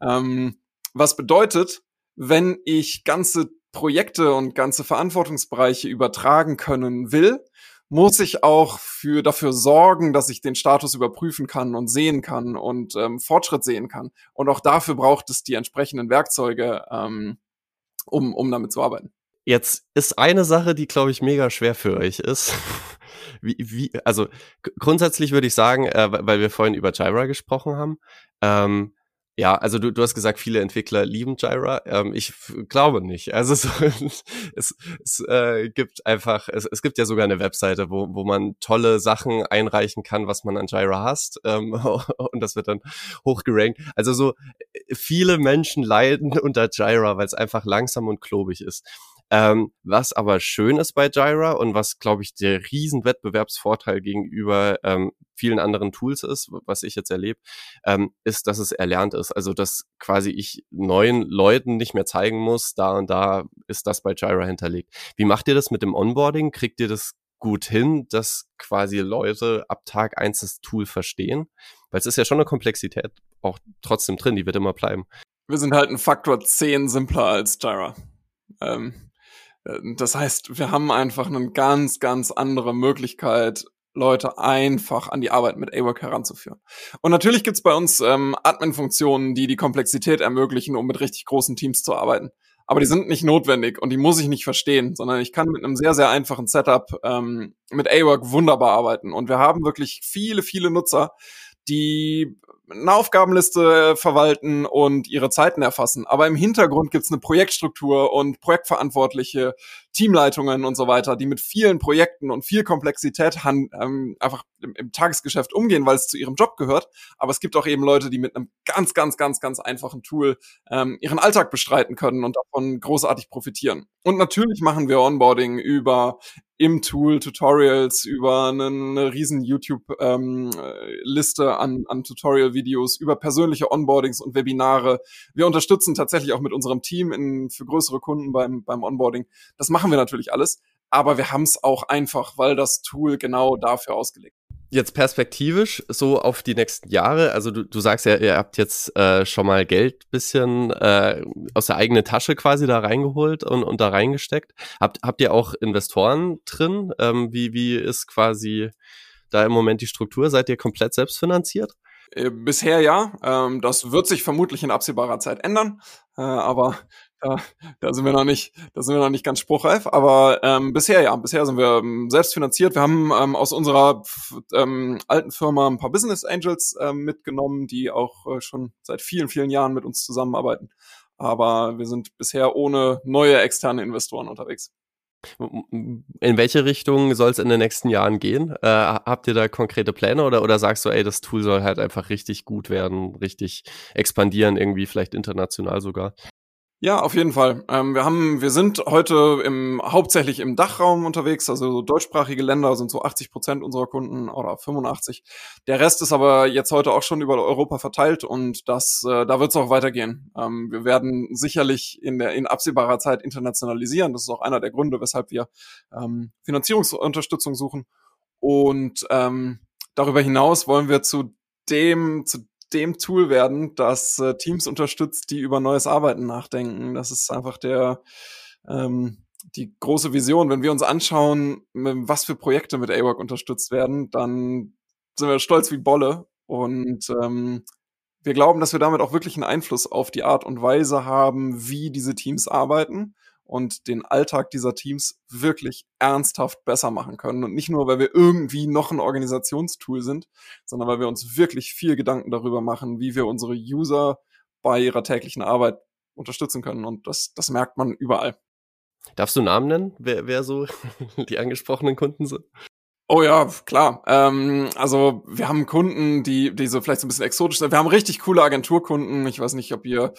Ähm, was bedeutet, wenn ich ganze Projekte und ganze Verantwortungsbereiche übertragen können will, muss ich auch für dafür sorgen, dass ich den Status überprüfen kann und sehen kann und ähm, Fortschritt sehen kann. Und auch dafür braucht es die entsprechenden Werkzeuge, ähm, um, um damit zu arbeiten. Jetzt ist eine Sache, die, glaube ich, mega schwer für euch ist. (laughs) wie, wie, also grundsätzlich würde ich sagen, äh, weil wir vorhin über Jira gesprochen haben, ähm, ja, also du, du hast gesagt, viele Entwickler lieben Jira. Ähm, ich glaube nicht. Also so, (laughs) es, es äh, gibt einfach, es, es gibt ja sogar eine Webseite, wo, wo man tolle Sachen einreichen kann, was man an Jira hasst. Ähm, (laughs) und das wird dann hochgerankt. Also so viele Menschen leiden (laughs) unter Jira, weil es einfach langsam und klobig ist. Ähm, was aber schön ist bei Jira und was, glaube ich, der riesen Wettbewerbsvorteil gegenüber ähm, vielen anderen Tools ist, was ich jetzt erlebe, ähm, ist, dass es erlernt ist. Also, dass quasi ich neuen Leuten nicht mehr zeigen muss, da und da ist das bei Jira hinterlegt. Wie macht ihr das mit dem Onboarding? Kriegt ihr das gut hin, dass quasi Leute ab Tag eins das Tool verstehen? Weil es ist ja schon eine Komplexität auch trotzdem drin, die wird immer bleiben. Wir sind halt ein Faktor 10 simpler als Jira. Ähm, äh, das heißt, wir haben einfach eine ganz, ganz andere Möglichkeit, Leute einfach an die Arbeit mit AWORK heranzuführen. Und natürlich gibt's bei uns ähm, Admin-Funktionen, die die Komplexität ermöglichen, um mit richtig großen Teams zu arbeiten. Aber die sind nicht notwendig und die muss ich nicht verstehen, sondern ich kann mit einem sehr, sehr einfachen Setup ähm, mit AWORK wunderbar arbeiten. Und wir haben wirklich viele, viele Nutzer, die eine Aufgabenliste verwalten und ihre Zeiten erfassen. Aber im Hintergrund gibt's eine Projektstruktur und Projektverantwortliche, Teamleitungen und so weiter, die mit vielen Projekten und viel Komplexität ähm, einfach im, im, Tagesgeschäft umgehen, weil es zu ihrem Job gehört. Aber es gibt auch eben Leute, die mit einem ganz, ganz, ganz, ganz einfachen Tool ähm, ihren Alltag bestreiten können und davon großartig profitieren. Und natürlich machen wir Onboarding über im Tool Tutorials, über eine, eine riesen YouTube-Liste ähm, an, an Tutorial-Videos, über persönliche Onboardings und Webinare. Wir unterstützen tatsächlich auch mit unserem Team in, für größere Kunden beim, beim Onboarding. Das machen wir natürlich alles, aber wir haben es auch einfach, weil das Tool genau dafür ausgelegt Jetzt perspektivisch so auf die nächsten Jahre, also du, du sagst ja, ihr habt jetzt äh, schon mal Geld bisschen äh, aus der eigenen Tasche quasi da reingeholt und, und da reingesteckt. Habt, habt ihr auch Investoren drin? Ähm, wie, wie ist quasi da im Moment die Struktur? Seid ihr komplett selbstfinanziert? Äh, bisher ja. Ähm, das wird sich vermutlich in absehbarer Zeit ändern. Äh, aber da, da sind wir noch nicht, da sind wir noch nicht ganz spruchreif. Aber ähm, bisher ja, bisher sind wir ähm, selbst finanziert. Wir haben ähm, aus unserer ähm, alten Firma ein paar Business Angels ähm, mitgenommen, die auch äh, schon seit vielen, vielen Jahren mit uns zusammenarbeiten. Aber wir sind bisher ohne neue externe Investoren unterwegs. In welche Richtung soll es in den nächsten Jahren gehen? Äh, habt ihr da konkrete Pläne oder, oder sagst du, ey, das Tool soll halt einfach richtig gut werden, richtig expandieren, irgendwie vielleicht international sogar? Ja, auf jeden Fall. Ähm, wir haben, wir sind heute im, hauptsächlich im Dachraum unterwegs, also deutschsprachige Länder sind so 80 Prozent unserer Kunden oder 85. Der Rest ist aber jetzt heute auch schon über Europa verteilt und das, äh, da wird es auch weitergehen. Ähm, wir werden sicherlich in der in absehbarer Zeit internationalisieren. Das ist auch einer der Gründe, weshalb wir ähm, Finanzierungsunterstützung suchen. Und ähm, darüber hinaus wollen wir zu dem, zu dem Tool werden, das äh, Teams unterstützt, die über neues Arbeiten nachdenken. Das ist einfach der ähm, die große Vision. Wenn wir uns anschauen, was für Projekte mit AWORK unterstützt werden, dann sind wir stolz wie Bolle und ähm, wir glauben, dass wir damit auch wirklich einen Einfluss auf die Art und Weise haben, wie diese Teams arbeiten und den Alltag dieser Teams wirklich ernsthaft besser machen können. Und nicht nur, weil wir irgendwie noch ein Organisationstool sind, sondern weil wir uns wirklich viel Gedanken darüber machen, wie wir unsere User bei ihrer täglichen Arbeit unterstützen können. Und das, das merkt man überall. Darfst du Namen nennen, wer, wer so (laughs) die angesprochenen Kunden sind? Oh ja, klar. Ähm, also wir haben Kunden, die, die so vielleicht so ein bisschen exotisch sind. Wir haben richtig coole Agenturkunden. Ich weiß nicht, ob ihr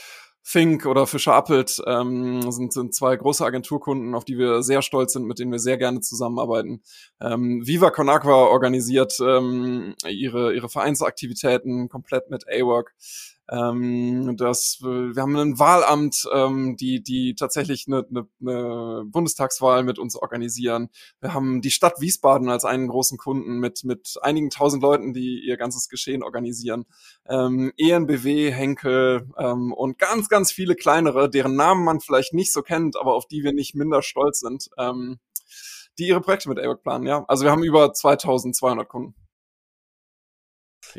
Fink oder Fischer Appelt ähm, sind, sind zwei große Agenturkunden, auf die wir sehr stolz sind, mit denen wir sehr gerne zusammenarbeiten. Ähm, Viva Con Agua organisiert ähm, ihre, ihre Vereinsaktivitäten komplett mit A-Work. Ähm, das, wir haben ein Wahlamt, ähm, die, die tatsächlich eine, eine, eine Bundestagswahl mit uns organisieren. Wir haben die Stadt Wiesbaden als einen großen Kunden mit, mit einigen tausend Leuten, die ihr ganzes Geschehen organisieren. Ähm, ENBW, Henkel ähm, und ganz, ganz viele kleinere, deren Namen man vielleicht nicht so kennt, aber auf die wir nicht minder stolz sind, ähm, die ihre Projekte mit AWOC planen. Ja, also wir haben über 2200 Kunden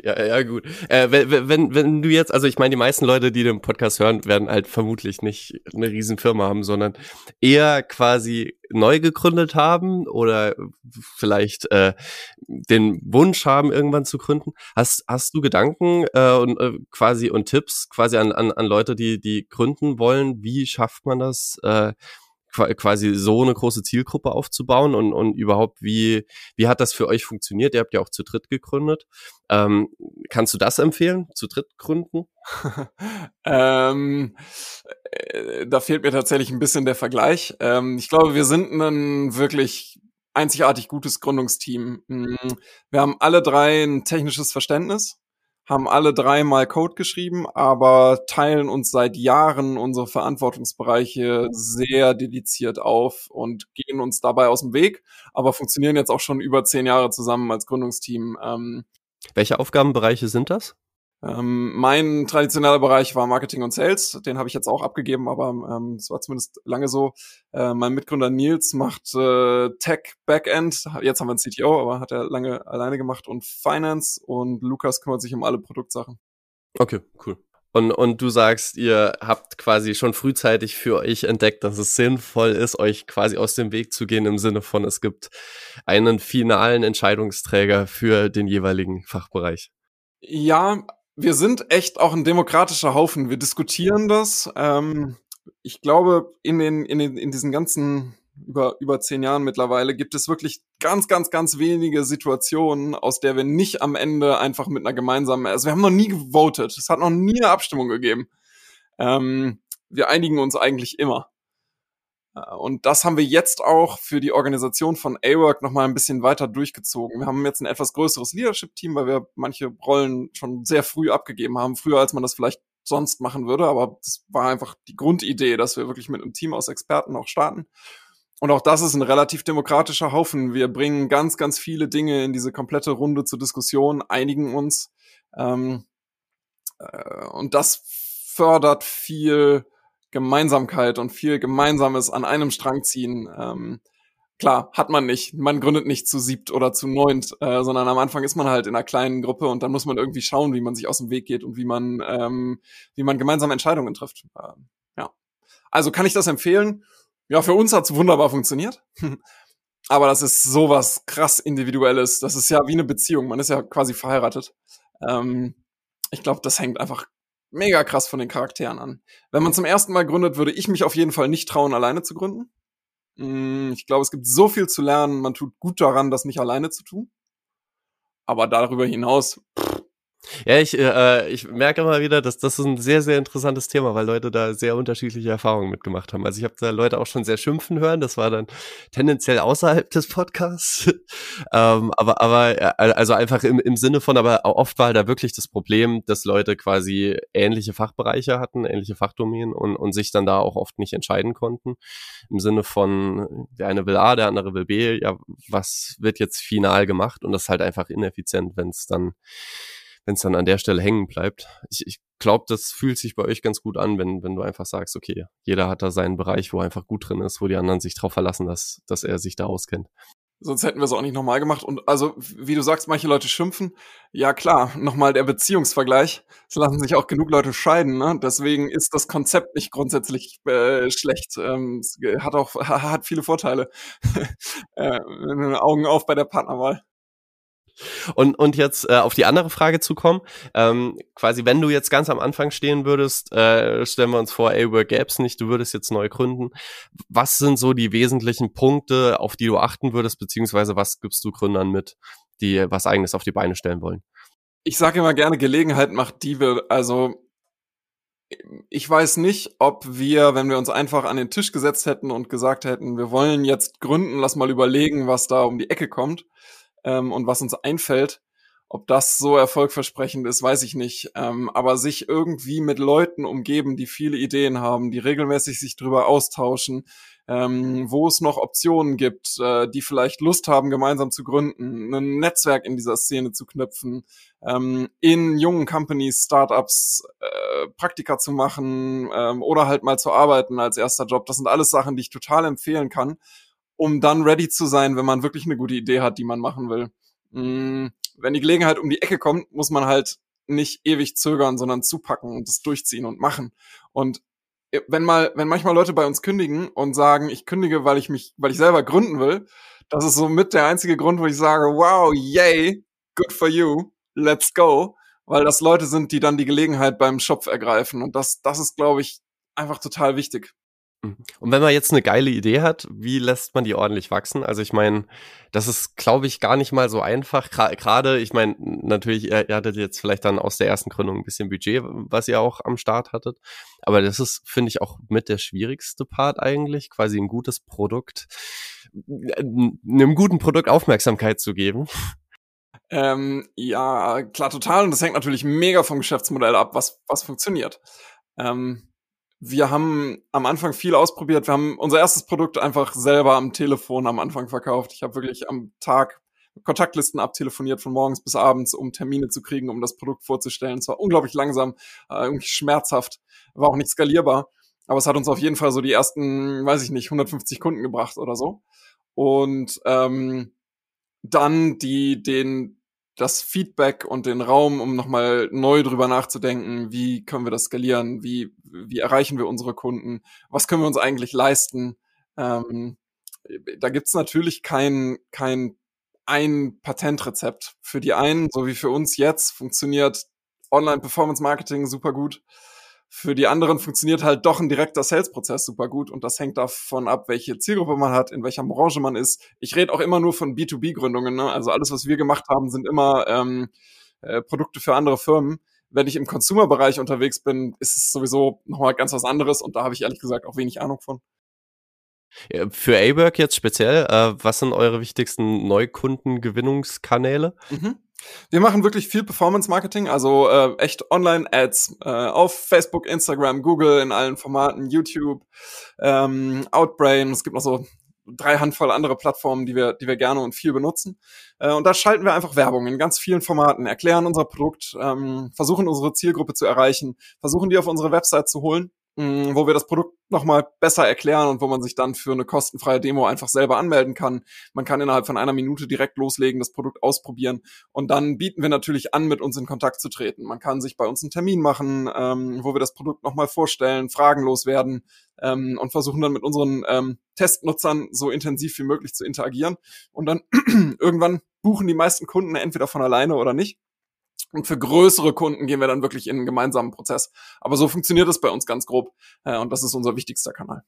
ja, ja, gut. Äh, wenn, wenn, wenn du jetzt, also ich meine, die meisten Leute, die den Podcast hören, werden halt vermutlich nicht eine Riesenfirma haben, sondern eher quasi neu gegründet haben oder vielleicht äh, den Wunsch haben, irgendwann zu gründen. Hast, hast du Gedanken äh, und äh, quasi und Tipps quasi an, an, an Leute, die, die gründen wollen? Wie schafft man das? Äh, quasi so eine große Zielgruppe aufzubauen und, und überhaupt, wie, wie hat das für euch funktioniert? Ihr habt ja auch zu dritt gegründet. Ähm, kannst du das empfehlen, zu dritt gründen? (laughs) ähm, äh, da fehlt mir tatsächlich ein bisschen der Vergleich. Ähm, ich glaube, wir sind ein wirklich einzigartig gutes Gründungsteam. Mm, wir haben alle drei ein technisches Verständnis haben alle dreimal Code geschrieben, aber teilen uns seit Jahren unsere Verantwortungsbereiche sehr dediziert auf und gehen uns dabei aus dem Weg, aber funktionieren jetzt auch schon über zehn Jahre zusammen als Gründungsteam. Ähm, Welche Aufgabenbereiche sind das? Ähm, mein traditioneller Bereich war Marketing und Sales. Den habe ich jetzt auch abgegeben, aber ähm, es war zumindest lange so. Äh, mein Mitgründer Nils macht äh, Tech Backend. Jetzt haben wir einen CTO, aber hat er lange alleine gemacht und Finance und Lukas kümmert sich um alle Produktsachen. Okay, cool. Und, und du sagst, ihr habt quasi schon frühzeitig für euch entdeckt, dass es sinnvoll ist, euch quasi aus dem Weg zu gehen im Sinne von, es gibt einen finalen Entscheidungsträger für den jeweiligen Fachbereich. Ja, wir sind echt auch ein demokratischer Haufen. Wir diskutieren das. Ähm, ich glaube, in den, in den, in diesen ganzen über, über zehn Jahren mittlerweile gibt es wirklich ganz, ganz, ganz wenige Situationen, aus der wir nicht am Ende einfach mit einer gemeinsamen, also wir haben noch nie gewotet. Es hat noch nie eine Abstimmung gegeben. Ähm, wir einigen uns eigentlich immer. Und das haben wir jetzt auch für die Organisation von A-Work nochmal ein bisschen weiter durchgezogen. Wir haben jetzt ein etwas größeres Leadership-Team, weil wir manche Rollen schon sehr früh abgegeben haben, früher als man das vielleicht sonst machen würde. Aber das war einfach die Grundidee, dass wir wirklich mit einem Team aus Experten auch starten. und auch das ist ein relativ demokratischer Haufen. Wir bringen ganz, ganz viele Dinge in diese komplette Runde zur Diskussion, einigen uns. Ähm, äh, und das fördert viel Gemeinsamkeit und viel Gemeinsames an einem Strang ziehen. Ähm, klar, hat man nicht. Man gründet nicht zu siebt oder zu neunt, äh, sondern am Anfang ist man halt in einer kleinen Gruppe und dann muss man irgendwie schauen, wie man sich aus dem Weg geht und wie man, ähm, wie man gemeinsame Entscheidungen trifft. Ähm, ja. Also kann ich das empfehlen? Ja, für uns hat's wunderbar funktioniert. (laughs) Aber das ist sowas krass Individuelles. Das ist ja wie eine Beziehung. Man ist ja quasi verheiratet. Ähm, ich glaube, das hängt einfach mega krass von den Charakteren an. Wenn man zum ersten Mal gründet, würde ich mich auf jeden Fall nicht trauen, alleine zu gründen. Mm, ich glaube, es gibt so viel zu lernen. Man tut gut daran, das nicht alleine zu tun. Aber darüber hinaus, pff, ja, ich, äh, ich merke immer wieder, dass das ist ein sehr, sehr interessantes Thema, weil Leute da sehr unterschiedliche Erfahrungen mitgemacht haben. Also ich habe da Leute auch schon sehr schimpfen hören, das war dann tendenziell außerhalb des Podcasts. (laughs) ähm, aber, aber äh, also einfach im, im Sinne von, aber oft war da wirklich das Problem, dass Leute quasi ähnliche Fachbereiche hatten, ähnliche Fachdomänen und, und sich dann da auch oft nicht entscheiden konnten. Im Sinne von, der eine will A, der andere will B, ja, was wird jetzt final gemacht? Und das ist halt einfach ineffizient, wenn es dann wenn es dann an der Stelle hängen bleibt. Ich, ich glaube, das fühlt sich bei euch ganz gut an, wenn, wenn du einfach sagst, okay, jeder hat da seinen Bereich, wo er einfach gut drin ist, wo die anderen sich darauf verlassen, dass, dass er sich da auskennt. Sonst hätten wir es auch nicht nochmal gemacht. Und also, wie du sagst, manche Leute schimpfen. Ja klar, nochmal der Beziehungsvergleich. Es lassen sich auch genug Leute scheiden. Ne? Deswegen ist das Konzept nicht grundsätzlich äh, schlecht. Ähm, es hat auch (laughs) hat viele Vorteile. (laughs) äh, Augen auf bei der Partnerwahl. Und, und jetzt äh, auf die andere Frage zu kommen, ähm, quasi wenn du jetzt ganz am Anfang stehen würdest, äh, stellen wir uns vor, ey, work gäb's nicht, du würdest jetzt neu gründen. Was sind so die wesentlichen Punkte, auf die du achten würdest, beziehungsweise was gibst du Gründern mit, die was eigenes auf die Beine stellen wollen? Ich sage immer gerne, Gelegenheit macht Diebe. Also ich weiß nicht, ob wir, wenn wir uns einfach an den Tisch gesetzt hätten und gesagt hätten, wir wollen jetzt gründen, lass mal überlegen, was da um die Ecke kommt, ähm, und was uns einfällt. Ob das so erfolgversprechend ist, weiß ich nicht. Ähm, aber sich irgendwie mit Leuten umgeben, die viele Ideen haben, die regelmäßig sich drüber austauschen, ähm, wo es noch Optionen gibt, äh, die vielleicht Lust haben, gemeinsam zu gründen, ein Netzwerk in dieser Szene zu knüpfen, ähm, in jungen Companies, Startups äh, Praktika zu machen ähm, oder halt mal zu arbeiten als erster Job. Das sind alles Sachen, die ich total empfehlen kann um dann ready zu sein, wenn man wirklich eine gute Idee hat, die man machen will. Mm, wenn die Gelegenheit um die Ecke kommt, muss man halt nicht ewig zögern, sondern zupacken und das durchziehen und machen. Und äh, wenn mal, wenn manchmal Leute bei uns kündigen und sagen, ich kündige, weil ich mich, weil ich selber gründen will, das ist so mit der einzige Grund, wo ich sage, wow, yay, good for you, let's go, weil das Leute sind, die dann die Gelegenheit beim Schopf ergreifen. Und das, das ist, glaube ich, einfach total wichtig. Mhm. Und wenn man jetzt eine geile Idee hat, wie lässt man die ordentlich wachsen? Also ich meine, das ist, glaube ich, gar nicht mal so einfach. Gerade, ich meine, natürlich, ihr, ihr, hattet jetzt vielleicht dann aus der ersten Gründung ein bisschen Budget, was ihr auch am Start hattet. Aber das ist, finde ich, auch mit der schwierigste Part eigentlich, quasi ein gutes Produkt, einem guten Produkt Aufmerksamkeit zu geben. Ähm, ja, klar, total. Und das hängt natürlich mega vom Geschäftsmodell ab, was, was funktioniert. Ähm, wir haben am Anfang viel ausprobiert. Wir haben unser erstes Produkt einfach selber am Telefon am Anfang verkauft. Ich habe wirklich am Tag Kontaktlisten abtelefoniert von morgens bis abends, um Termine zu kriegen, um das Produkt vorzustellen. Es war unglaublich langsam, äh, irgendwie schmerzhaft, war auch nicht skalierbar. Aber es hat uns auf jeden Fall so die ersten, weiß ich nicht, 150 Kunden gebracht oder so. Und ähm, dann die den das Feedback und den Raum, um nochmal neu drüber nachzudenken, wie können wir das skalieren, wie, wie erreichen wir unsere Kunden, was können wir uns eigentlich leisten. Ähm, da gibt's natürlich kein, kein ein Patentrezept. Für die einen, so wie für uns jetzt, funktioniert Online-Performance-Marketing super gut. Für die anderen funktioniert halt doch ein direkter Sales-Prozess super gut und das hängt davon ab, welche Zielgruppe man hat, in welcher Branche man ist. Ich rede auch immer nur von B2B-Gründungen. Ne? Also alles, was wir gemacht haben, sind immer ähm, äh, Produkte für andere Firmen. Wenn ich im Consumer-Bereich unterwegs bin, ist es sowieso nochmal ganz was anderes und da habe ich ehrlich gesagt auch wenig Ahnung von. Für A-Work jetzt speziell, äh, was sind eure wichtigsten Neukundengewinnungskanäle? Mhm. Wir machen wirklich viel Performance-Marketing, also äh, echt Online-Ads äh, auf Facebook, Instagram, Google, in allen Formaten, YouTube, ähm, Outbrain. Es gibt noch so drei Handvoll andere Plattformen, die wir, die wir gerne und viel benutzen. Äh, und da schalten wir einfach Werbung in ganz vielen Formaten, erklären unser Produkt, ähm, versuchen unsere Zielgruppe zu erreichen, versuchen die auf unsere Website zu holen Mm, wo wir das Produkt nochmal besser erklären und wo man sich dann für eine kostenfreie Demo einfach selber anmelden kann. Man kann innerhalb von einer Minute direkt loslegen, das Produkt ausprobieren und dann bieten wir natürlich an, mit uns in Kontakt zu treten. Man kann sich bei uns einen Termin machen, ähm, wo wir das Produkt nochmal vorstellen, fragenlos werden ähm, und versuchen dann mit unseren ähm, Testnutzern so intensiv wie möglich zu interagieren. Und dann (clears throat) irgendwann buchen die meisten Kunden entweder von alleine oder nicht. Und für größere Kunden gehen wir dann wirklich in einen gemeinsamen Prozess. Aber so funktioniert es bei uns ganz grob. Äh, und das ist unser wichtigster Kanal.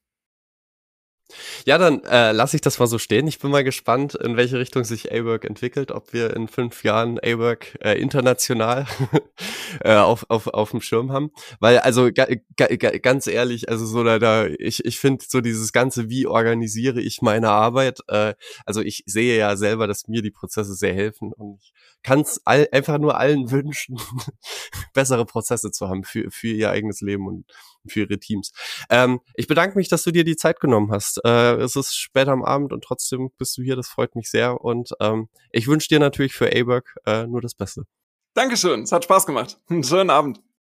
Ja, dann äh, lasse ich das mal so stehen. Ich bin mal gespannt, in welche Richtung sich A-Work entwickelt, ob wir in fünf Jahren A-Work äh, international (laughs) äh, auf, auf, auf dem Schirm haben. Weil, also ga, ga, ganz ehrlich, also so da, da ich, ich finde so dieses Ganze, wie organisiere ich meine Arbeit, äh, also ich sehe ja selber, dass mir die Prozesse sehr helfen und ich kann es einfach nur allen (laughs) wünschen, bessere Prozesse zu haben für, für ihr eigenes Leben und für ihre Teams. Ähm, ich bedanke mich, dass du dir die Zeit genommen hast. Äh, es ist später am Abend und trotzdem bist du hier. Das freut mich sehr. Und ähm, ich wünsche dir natürlich für A-Work äh, nur das Beste. Dankeschön. Es hat Spaß gemacht. Einen (laughs) schönen Abend.